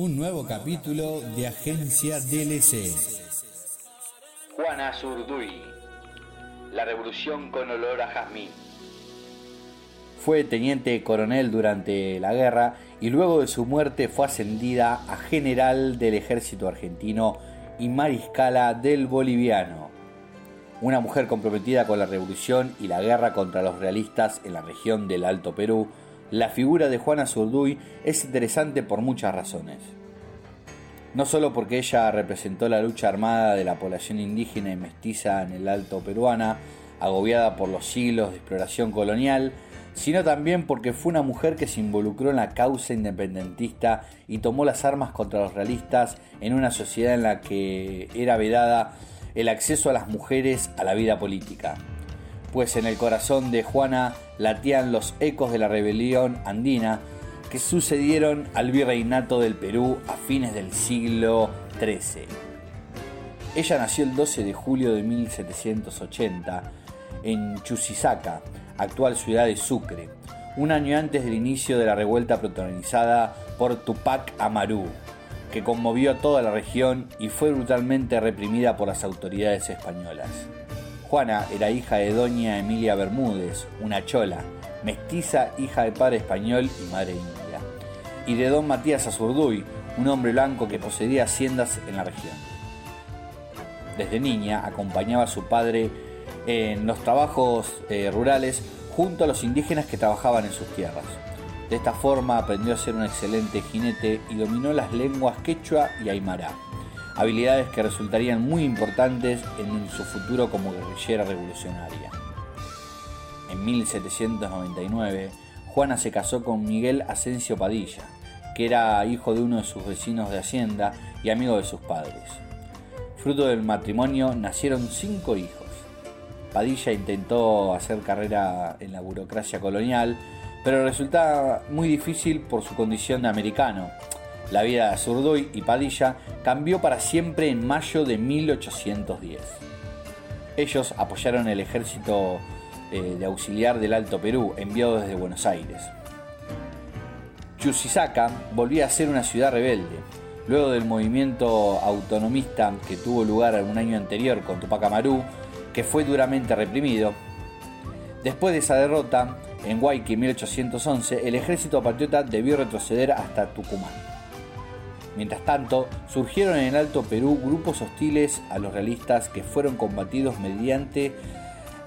Un nuevo capítulo de Agencia DLC. Juana Zurduy. La revolución con olor a jazmín. Fue teniente coronel durante la guerra y luego de su muerte fue ascendida a general del ejército argentino y mariscala del boliviano. Una mujer comprometida con la revolución y la guerra contra los realistas en la región del Alto Perú, la figura de Juana Zurduy es interesante por muchas razones. No solo porque ella representó la lucha armada de la población indígena y mestiza en el Alto Peruana, agobiada por los siglos de exploración colonial, sino también porque fue una mujer que se involucró en la causa independentista y tomó las armas contra los realistas en una sociedad en la que era vedada el acceso a las mujeres a la vida política. Pues en el corazón de Juana latían los ecos de la rebelión andina que sucedieron al virreinato del Perú a fines del siglo XIII. Ella nació el 12 de julio de 1780 en Chusisaca, actual ciudad de Sucre, un año antes del inicio de la revuelta protagonizada por Tupac Amaru, que conmovió a toda la región y fue brutalmente reprimida por las autoridades españolas. Juana era hija de doña Emilia Bermúdez, una chola, mestiza hija de padre español y madre india, y de don Matías Azurduy, un hombre blanco que poseía haciendas en la región. Desde niña acompañaba a su padre en los trabajos eh, rurales junto a los indígenas que trabajaban en sus tierras. De esta forma aprendió a ser un excelente jinete y dominó las lenguas quechua y aymara, habilidades que resultarían muy importantes en su futuro como guerrillera revolucionaria. En 1799, Juana se casó con Miguel Asensio Padilla, que era hijo de uno de sus vecinos de Hacienda y amigo de sus padres. Fruto del matrimonio nacieron cinco hijos. Padilla intentó hacer carrera en la burocracia colonial, pero resultaba muy difícil por su condición de americano. La vida de Zurduy y Padilla cambió para siempre en mayo de 1810. Ellos apoyaron el ejército eh, de auxiliar del Alto Perú, enviado desde Buenos Aires. Chusisaca volvía a ser una ciudad rebelde. Luego del movimiento autonomista que tuvo lugar un año anterior con Tupac Amaru, que fue duramente reprimido. Después de esa derrota, en Huayqui en 1811, el ejército patriota debió retroceder hasta Tucumán. Mientras tanto, surgieron en el Alto Perú grupos hostiles a los realistas que fueron combatidos mediante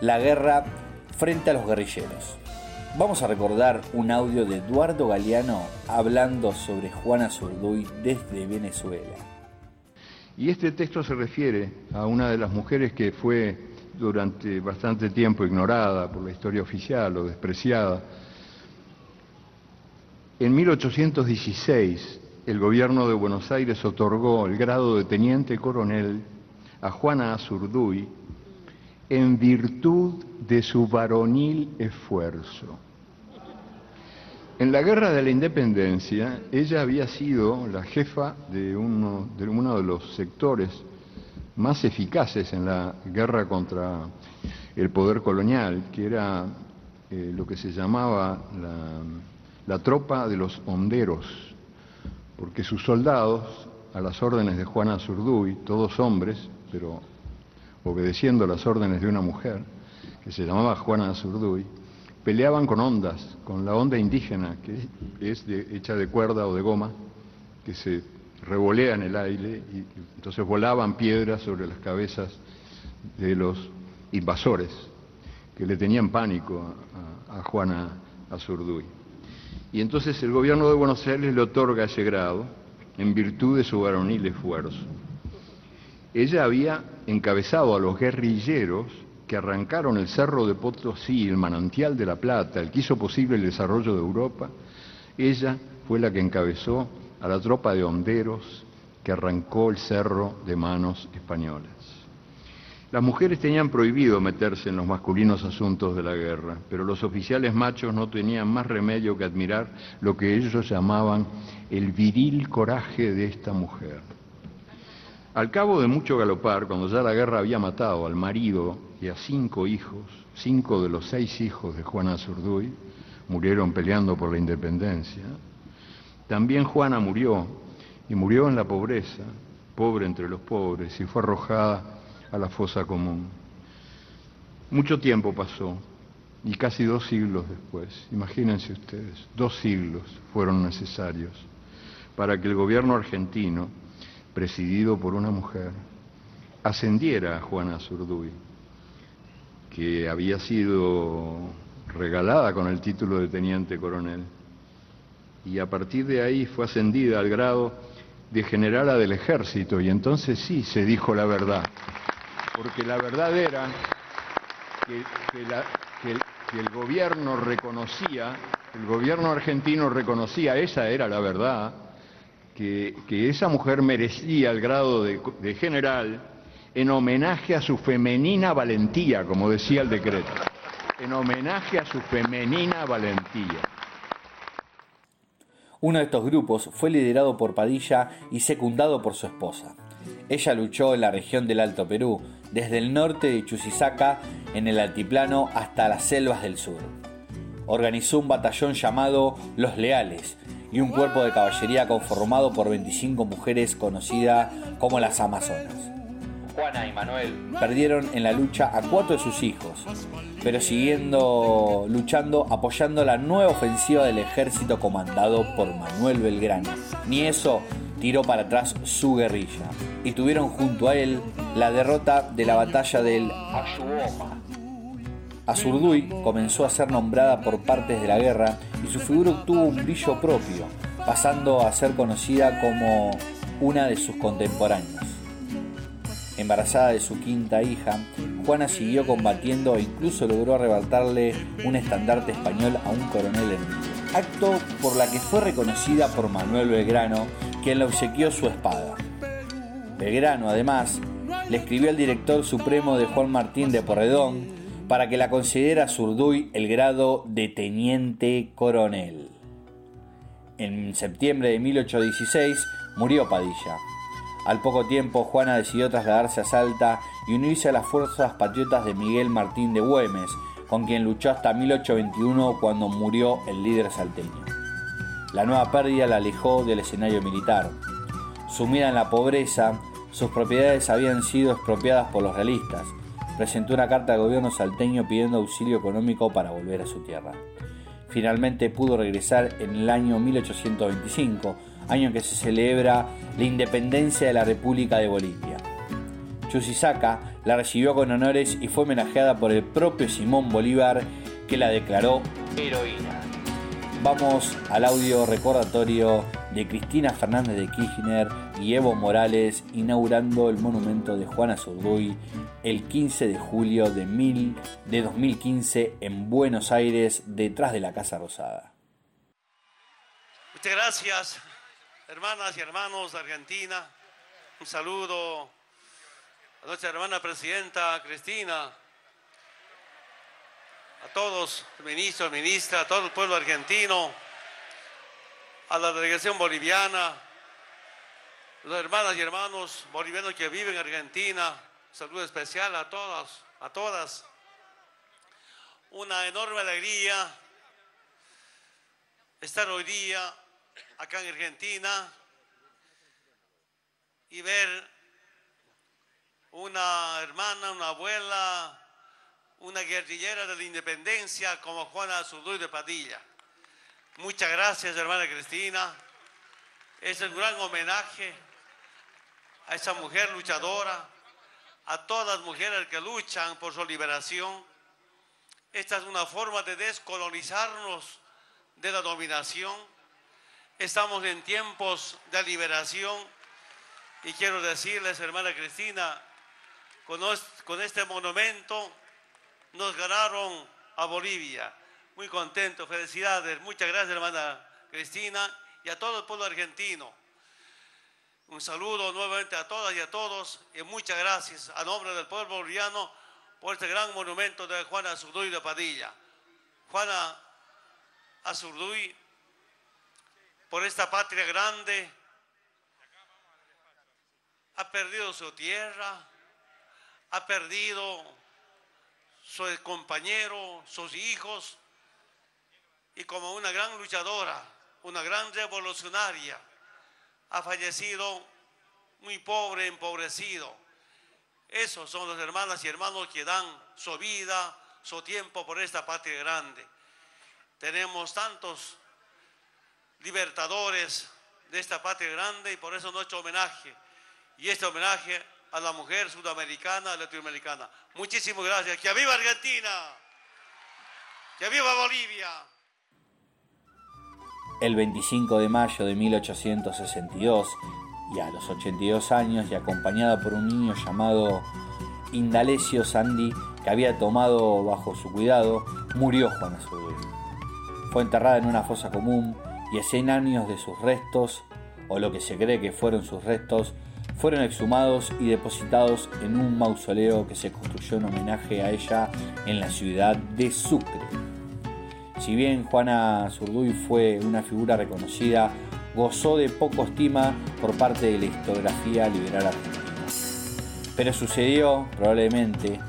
la guerra frente a los guerrilleros. Vamos a recordar un audio de Eduardo Galeano hablando sobre Juana Zurduy desde Venezuela. Y este texto se refiere a una de las mujeres que fue durante bastante tiempo ignorada por la historia oficial o despreciada. En 1816, el gobierno de Buenos Aires otorgó el grado de teniente coronel a Juana Azurduy en virtud de su varonil esfuerzo. En la guerra de la independencia, ella había sido la jefa de uno de, uno de los sectores más eficaces en la guerra contra el poder colonial, que era eh, lo que se llamaba la, tropa de los honderos, porque sus soldados, a las órdenes de Juana Zurduy, todos hombres, pero obedeciendo las órdenes de una mujer, que se llamaba Juana Zurduy, peleaban con ondas, con la onda indígena, que es hecha de cuerda o de goma, que se revolea en el aire y entonces volaban piedras sobre las cabezas de los invasores que le tenían pánico a, Juana Azurduy. Y entonces el gobierno de Buenos Aires le otorga ese grado en virtud de su varonil esfuerzo. Ella había encabezado a los guerrilleros que arrancaron el cerro de Potosí, el manantial de la Plata, el que hizo posible el desarrollo de Europa. Ella fue la que encabezó a la tropa de honderos que arrancó el cerro de manos españolas. Las mujeres tenían prohibido meterse en los masculinos asuntos de la guerra, pero los oficiales machos no tenían más remedio que admirar lo que ellos llamaban el viril coraje de esta mujer. Al cabo de mucho galopar, cuando ya la guerra había matado al marido y a cinco hijos, cinco de los seis hijos de Juana Zurduy murieron peleando por la independencia, también Juana murió y murió en la pobreza, pobre entre los pobres, y fue arrojada a la fosa común. Mucho tiempo pasó, y casi dos siglos después, imagínense ustedes, dos siglos fueron necesarios para que el gobierno argentino, presidido por una mujer, ascendiera a Juana Zurduy, que había sido regalada con el título de teniente coronel. Y a partir de ahí fue ascendida al grado de generala del ejército y entonces sí se dijo la verdad, porque la verdad era que, el gobierno reconocía, el gobierno argentino reconocía, esa era la verdad, que, esa mujer merecía el grado de general en homenaje a su femenina valentía, como decía el decreto, en homenaje a su femenina valentía. Uno de estos grupos fue liderado por Padilla y secundado por su esposa. Ella luchó en la región del Alto Perú, desde el norte de Chusisaca en el altiplano hasta las selvas del sur. Organizó un batallón llamado Los Leales y un cuerpo de caballería conformado por 25 mujeres conocidas como las Amazonas. Juana y Manuel perdieron en la lucha a cuatro de sus hijos, pero siguiendo luchando apoyando la nueva ofensiva del ejército comandado por Manuel Belgrano. Ni eso tiró para atrás su guerrilla y tuvieron junto a él la derrota de la batalla del Ayuoma. Azurduy comenzó a ser nombrada por partes de la guerra y su figura obtuvo un brillo propio, pasando a ser conocida como una de sus contemporáneos. Embarazada de su quinta hija, Juana siguió combatiendo e incluso logró arrebatarle un estandarte español a un coronel enemigo. Acto por la que fue reconocida por Manuel Belgrano, quien le obsequió su espada. Belgrano, además, le escribió al director supremo de Juan Martín de Porredón para que la concediera a Zurduy el grado de teniente coronel. En septiembre de 1816 murió Padilla, al poco tiempo, Juana decidió trasladarse a Salta y unirse a las fuerzas patriotas de Miguel Martín de Güemes, con quien luchó hasta 1821 cuando murió el líder salteño. La nueva pérdida la alejó del escenario militar. Sumida en la pobreza, sus propiedades habían sido expropiadas por los realistas. Presentó una carta al gobierno salteño pidiendo auxilio económico para volver a su tierra. Finalmente pudo regresar en el año 1825, año en que se celebra la independencia de la República de Bolivia. Chusisaca la recibió con honores y fue homenajeada por el propio Simón Bolívar, que la declaró heroína. Vamos al audio recordatorio de Cristina Fernández de Kirchner y Evo Morales inaugurando el monumento de Juana Zurduy el 15 de julio de, mil, de 2015 en Buenos Aires, detrás de la Casa Rosada. Muchas gracias hermanas y hermanos de Argentina, un saludo a nuestra hermana presidenta Cristina, a todos, ministros, ministras, a todo el pueblo argentino, a la delegación boliviana, las hermanas y hermanos bolivianos que viven en Argentina, saludo especial a todos, a todas. Una enorme alegría estar hoy día acá en Argentina y ver una hermana, una abuela, una guerrillera de la independencia como Juana Zurduy de Padilla. Muchas gracias, hermana Cristina. Es un gran homenaje a esa mujer luchadora, a todas las mujeres que luchan por su liberación. Esta es una forma de descolonizarnos de la dominación Estamos en tiempos de liberación y quiero decirles, hermana Cristina, con, este monumento nos ganaron a Bolivia. Muy contento, felicidades. Muchas gracias, hermana Cristina, y a todo el pueblo argentino. Un saludo nuevamente a todas y a todos y muchas gracias a nombre del pueblo boliviano por este gran monumento de Juana Azurduy de Padilla. Juana Azurduy por esta patria grande, ha perdido su tierra, ha perdido su compañero, sus hijos, y como una gran luchadora, una gran revolucionaria, ha fallecido muy pobre, empobrecido. Esos son los hermanas y hermanos que dan su vida, su tiempo por esta patria grande. Tenemos tantos libertadores de esta patria grande y por eso nuestro homenaje. Y este homenaje a la mujer sudamericana, latinoamericana. Muchísimas gracias. Que viva Argentina. Que viva Bolivia. El 25 de mayo de 1862, y a los 82 años, y acompañada por un niño llamado Indalecio Sandi, que había tomado bajo su cuidado, murió Juana Zurduy. Fue enterrada en una fosa común y a 100 años de sus restos, o lo que se cree que fueron sus restos, fueron exhumados y depositados en un mausoleo que se construyó en homenaje a ella en la ciudad de Sucre. Si bien Juana Zurduy fue una figura reconocida, gozó de poco estima por parte de la historiografía liberal argentina. Pero sucedió, probablemente,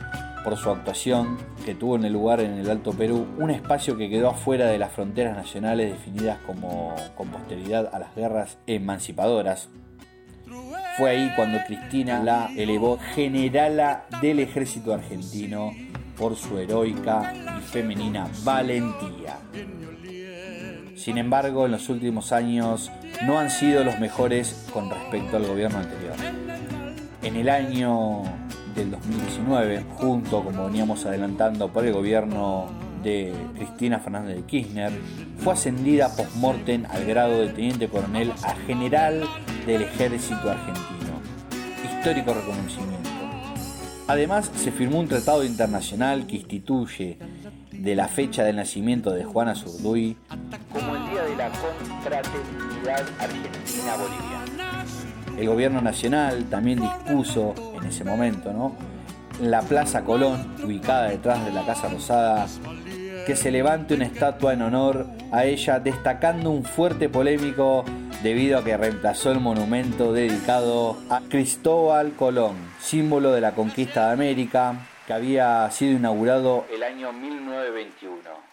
por su actuación que tuvo en el lugar en el Alto Perú, un espacio que quedó afuera de las fronteras nacionales definidas como con posteridad a las guerras emancipadoras. Fue ahí cuando Cristina la elevó generala del ejército argentino por su heroica y femenina valentía. Sin embargo, en los últimos años no han sido los mejores con respecto al gobierno anterior. En el año del 2019, junto, como veníamos adelantando, por el gobierno de Cristina Fernández de Kirchner, fue ascendida post-mortem al grado de teniente coronel a general del ejército argentino. Histórico reconocimiento. Además, se firmó un tratado internacional que instituye de la fecha del nacimiento de Juana Zurduy como el Día de la Confraternidad Argentina-Boliviana. El gobierno nacional también dispuso en ese momento, ¿no? La Plaza Colón, ubicada detrás de la Casa Rosada, que se levante una estatua en honor a ella, destacando un fuerte polémico debido a que reemplazó el monumento dedicado a Cristóbal Colón, símbolo de la conquista de América, que había sido inaugurado el año 1921.